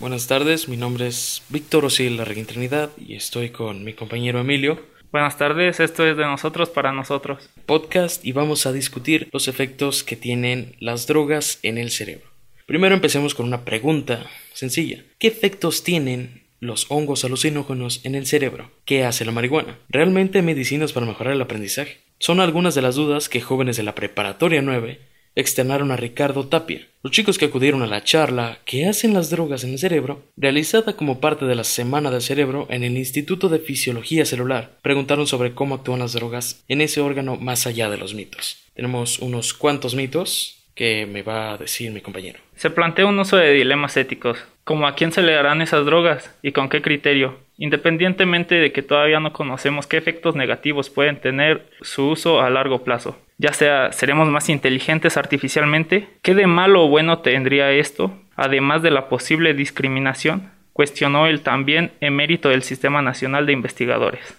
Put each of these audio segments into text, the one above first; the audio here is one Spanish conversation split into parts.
Buenas tardes, mi nombre es Víctor Osil Larraguín Trinidad y estoy con mi compañero Emilio. Buenas tardes, esto es de nosotros para nosotros. Podcast y vamos a discutir los efectos que tienen las drogas en el cerebro. Primero empecemos con una pregunta sencilla. ¿Qué efectos tienen los hongos alucinógenos en el cerebro. ¿Qué hace la marihuana? ¿Realmente medicinas para mejorar el aprendizaje? Son algunas de las dudas que jóvenes de la preparatoria 9 externaron a Ricardo Tapia. Los chicos que acudieron a la charla ¿Qué hacen las drogas en el cerebro? realizada como parte de la Semana del Cerebro en el Instituto de Fisiología Celular, preguntaron sobre cómo actúan las drogas en ese órgano más allá de los mitos. Tenemos unos cuantos mitos que me va a decir mi compañero. Se plantea un uso de dilemas éticos, como a quién se le darán esas drogas y con qué criterio, independientemente de que todavía no conocemos qué efectos negativos pueden tener su uso a largo plazo. Ya sea, seremos más inteligentes artificialmente, ¿qué de malo o bueno tendría esto? Además de la posible discriminación, cuestionó el también emérito del Sistema Nacional de Investigadores.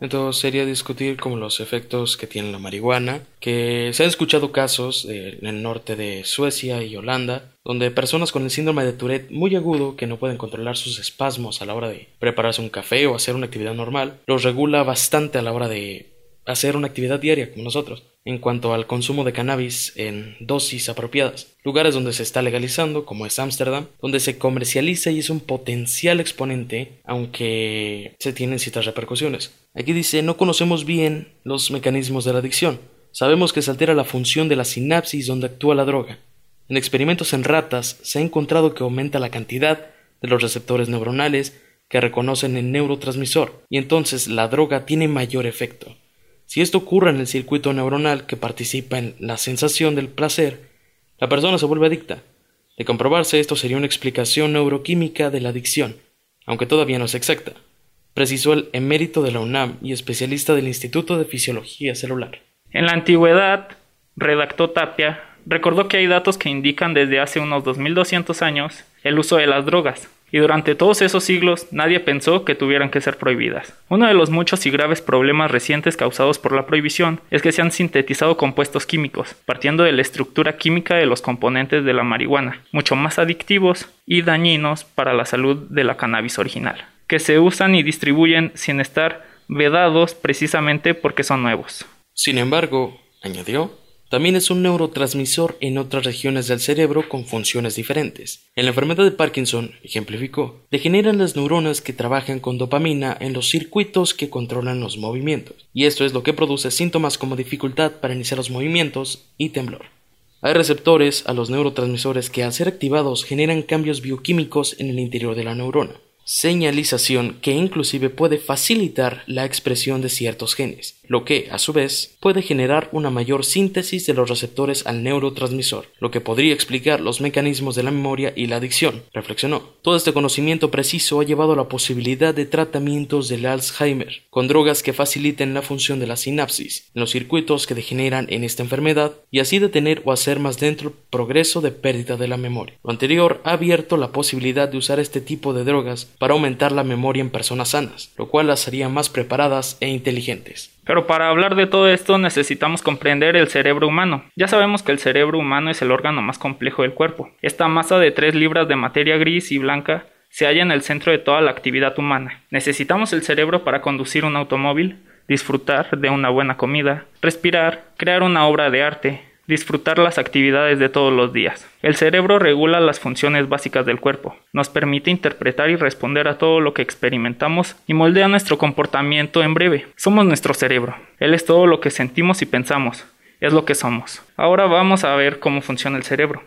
Entonces sería discutir como los efectos que tiene la marihuana, que se han escuchado casos en el norte de Suecia y Holanda, donde personas con el síndrome de Tourette muy agudo que no pueden controlar sus espasmos a la hora de prepararse un café o hacer una actividad normal, los regula bastante a la hora de hacer una actividad diaria como nosotros en cuanto al consumo de cannabis en dosis apropiadas. Lugares donde se está legalizando, como es Ámsterdam, donde se comercializa y es un potencial exponente, aunque se tienen ciertas repercusiones. Aquí dice, no conocemos bien los mecanismos de la adicción. Sabemos que se altera la función de la sinapsis donde actúa la droga. En experimentos en ratas se ha encontrado que aumenta la cantidad de los receptores neuronales que reconocen el neurotransmisor, y entonces la droga tiene mayor efecto. Si esto ocurre en el circuito neuronal que participa en la sensación del placer, la persona se vuelve adicta. De comprobarse esto sería una explicación neuroquímica de la adicción, aunque todavía no es exacta, precisó el emérito de la UNAM y especialista del Instituto de Fisiología Celular. En la antigüedad, redactó Tapia, recordó que hay datos que indican desde hace unos 2200 años el uso de las drogas, y durante todos esos siglos nadie pensó que tuvieran que ser prohibidas. Uno de los muchos y graves problemas recientes causados por la prohibición es que se han sintetizado compuestos químicos, partiendo de la estructura química de los componentes de la marihuana, mucho más adictivos y dañinos para la salud de la cannabis original, que se usan y distribuyen sin estar vedados precisamente porque son nuevos. Sin embargo, añadió, también es un neurotransmisor en otras regiones del cerebro con funciones diferentes. En la enfermedad de Parkinson, ejemplificó, degeneran las neuronas que trabajan con dopamina en los circuitos que controlan los movimientos, y esto es lo que produce síntomas como dificultad para iniciar los movimientos y temblor. Hay receptores a los neurotransmisores que al ser activados generan cambios bioquímicos en el interior de la neurona señalización que inclusive puede facilitar la expresión de ciertos genes, lo que, a su vez, puede generar una mayor síntesis de los receptores al neurotransmisor, lo que podría explicar los mecanismos de la memoria y la adicción, reflexionó. Todo este conocimiento preciso ha llevado a la posibilidad de tratamientos del Alzheimer, con drogas que faciliten la función de la sinapsis, en los circuitos que degeneran en esta enfermedad, y así detener o hacer más dentro el progreso de pérdida de la memoria. Lo anterior ha abierto la posibilidad de usar este tipo de drogas para aumentar la memoria en personas sanas, lo cual las haría más preparadas e inteligentes. Pero para hablar de todo esto necesitamos comprender el cerebro humano. Ya sabemos que el cerebro humano es el órgano más complejo del cuerpo. Esta masa de 3 libras de materia gris y blanca se halla en el centro de toda la actividad humana. Necesitamos el cerebro para conducir un automóvil, disfrutar de una buena comida, respirar, crear una obra de arte, disfrutar las actividades de todos los días. El cerebro regula las funciones básicas del cuerpo, nos permite interpretar y responder a todo lo que experimentamos y moldea nuestro comportamiento en breve. Somos nuestro cerebro. Él es todo lo que sentimos y pensamos. Es lo que somos. Ahora vamos a ver cómo funciona el cerebro.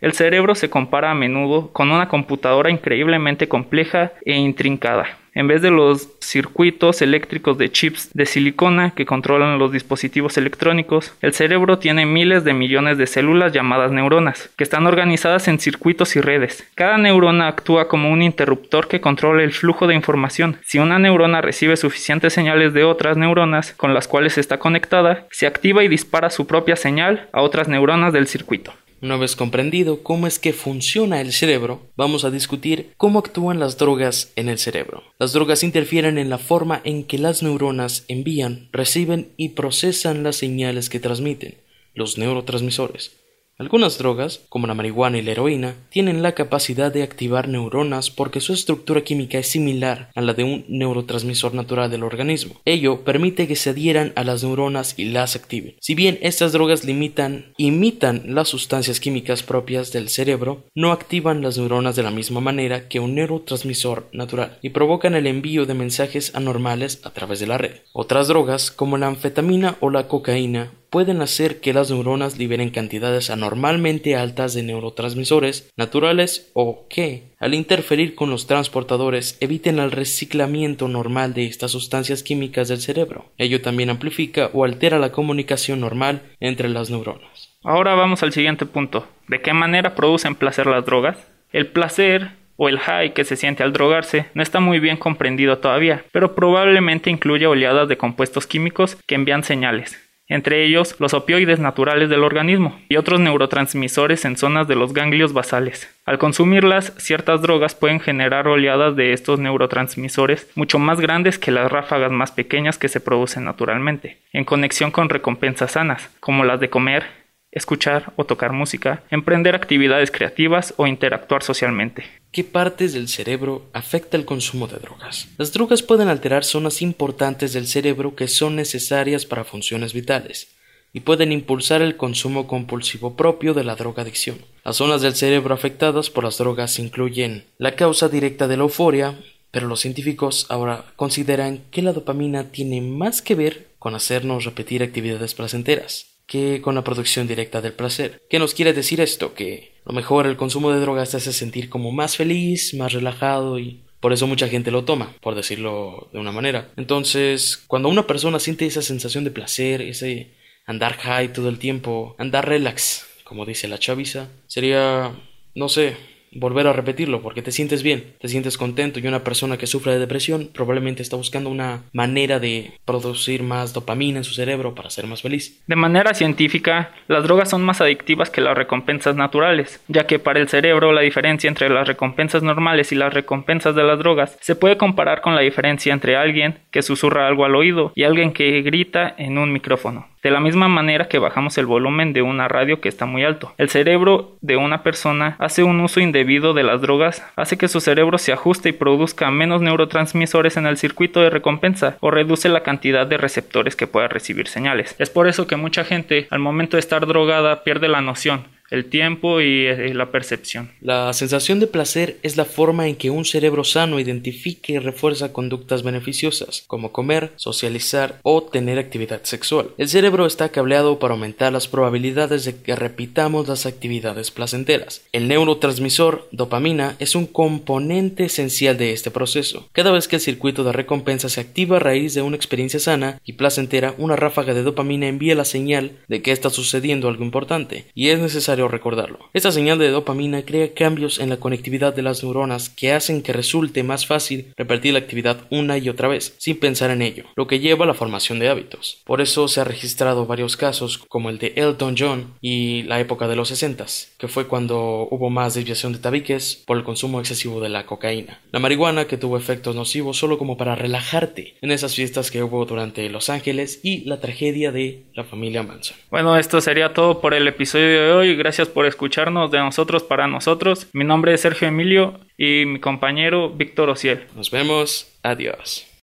El cerebro se compara a menudo con una computadora increíblemente compleja e intrincada. En vez de los circuitos eléctricos de chips de silicona que controlan los dispositivos electrónicos, el cerebro tiene miles de millones de células llamadas neuronas, que están organizadas en circuitos y redes. Cada neurona actúa como un interruptor que controla el flujo de información. Si una neurona recibe suficientes señales de otras neuronas con las cuales está conectada, se activa y dispara su propia señal a otras neuronas del circuito. Una vez comprendido cómo es que funciona el cerebro, vamos a discutir cómo actúan las drogas en el cerebro. Las drogas interfieren en la forma en que las neuronas envían, reciben y procesan las señales que transmiten, los neurotransmisores. Algunas drogas, como la marihuana y la heroína, tienen la capacidad de activar neuronas porque su estructura química es similar a la de un neurotransmisor natural del organismo. Ello permite que se adhieran a las neuronas y las activen. Si bien estas drogas limitan, imitan las sustancias químicas propias del cerebro, no activan las neuronas de la misma manera que un neurotransmisor natural y provocan el envío de mensajes anormales a través de la red. Otras drogas, como la anfetamina o la cocaína, pueden hacer que las neuronas liberen cantidades anormalmente altas de neurotransmisores naturales o que, al interferir con los transportadores, eviten el reciclamiento normal de estas sustancias químicas del cerebro. Ello también amplifica o altera la comunicación normal entre las neuronas. Ahora vamos al siguiente punto. ¿De qué manera producen placer las drogas? El placer o el high que se siente al drogarse no está muy bien comprendido todavía, pero probablemente incluye oleadas de compuestos químicos que envían señales, entre ellos los opioides naturales del organismo y otros neurotransmisores en zonas de los ganglios basales. Al consumirlas, ciertas drogas pueden generar oleadas de estos neurotransmisores mucho más grandes que las ráfagas más pequeñas que se producen naturalmente, en conexión con recompensas sanas, como las de comer, escuchar o tocar música, emprender actividades creativas o interactuar socialmente. ¿Qué partes del cerebro afecta el consumo de drogas? Las drogas pueden alterar zonas importantes del cerebro que son necesarias para funciones vitales y pueden impulsar el consumo compulsivo propio de la drogadicción. Las zonas del cerebro afectadas por las drogas incluyen la causa directa de la euforia, pero los científicos ahora consideran que la dopamina tiene más que ver con hacernos repetir actividades placenteras que con la producción directa del placer. ¿Qué nos quiere decir esto? Que a lo mejor el consumo de drogas te hace sentir como más feliz, más relajado y por eso mucha gente lo toma, por decirlo de una manera. Entonces, cuando una persona siente esa sensación de placer, ese andar high todo el tiempo, andar relax, como dice la chaviza, sería, no sé, volver a repetirlo porque te sientes bien, te sientes contento y una persona que sufre de depresión probablemente está buscando una manera de producir más dopamina en su cerebro para ser más feliz. De manera científica, las drogas son más adictivas que las recompensas naturales, ya que para el cerebro la diferencia entre las recompensas normales y las recompensas de las drogas se puede comparar con la diferencia entre alguien que susurra algo al oído y alguien que grita en un micrófono de la misma manera que bajamos el volumen de una radio que está muy alto. El cerebro de una persona hace un uso indebido de las drogas, hace que su cerebro se ajuste y produzca menos neurotransmisores en el circuito de recompensa o reduce la cantidad de receptores que pueda recibir señales. Es por eso que mucha gente al momento de estar drogada pierde la noción el tiempo y, eh, la percepción. La sensación de placer es la forma en que un cerebro sano identifica y refuerza conductas beneficiosas, como comer, socializar o tener actividad sexual. El cerebro está cableado para aumentar las probabilidades de que repitamos las actividades placenteras. El neurotransmisor dopamina es un componente esencial de este proceso. Cada vez que el circuito de recompensa se activa a raíz de una experiencia sana y placentera, una ráfaga de dopamina envía la señal de que está sucediendo algo importante y es necesario recordarlo. Esta señal de dopamina crea cambios en la conectividad de las neuronas que hacen que resulte más fácil repetir la actividad una y otra vez, sin pensar en ello, lo que lleva a la formación de hábitos. Por eso se han registrado varios casos, como el de Elton John y la época de los 60, que fue cuando hubo más desviación de tabiques por el consumo excesivo de la cocaína. La marihuana que tuvo efectos nocivos solo como para relajarte en esas fiestas que hubo durante Los Ángeles y la tragedia de la familia Manson. Bueno, esto sería todo por el episodio de hoy. Gracias por escucharnos de nosotros para nosotros. Mi nombre es Sergio Emilio y mi compañero Víctor Ociel. Nos vemos. Adiós.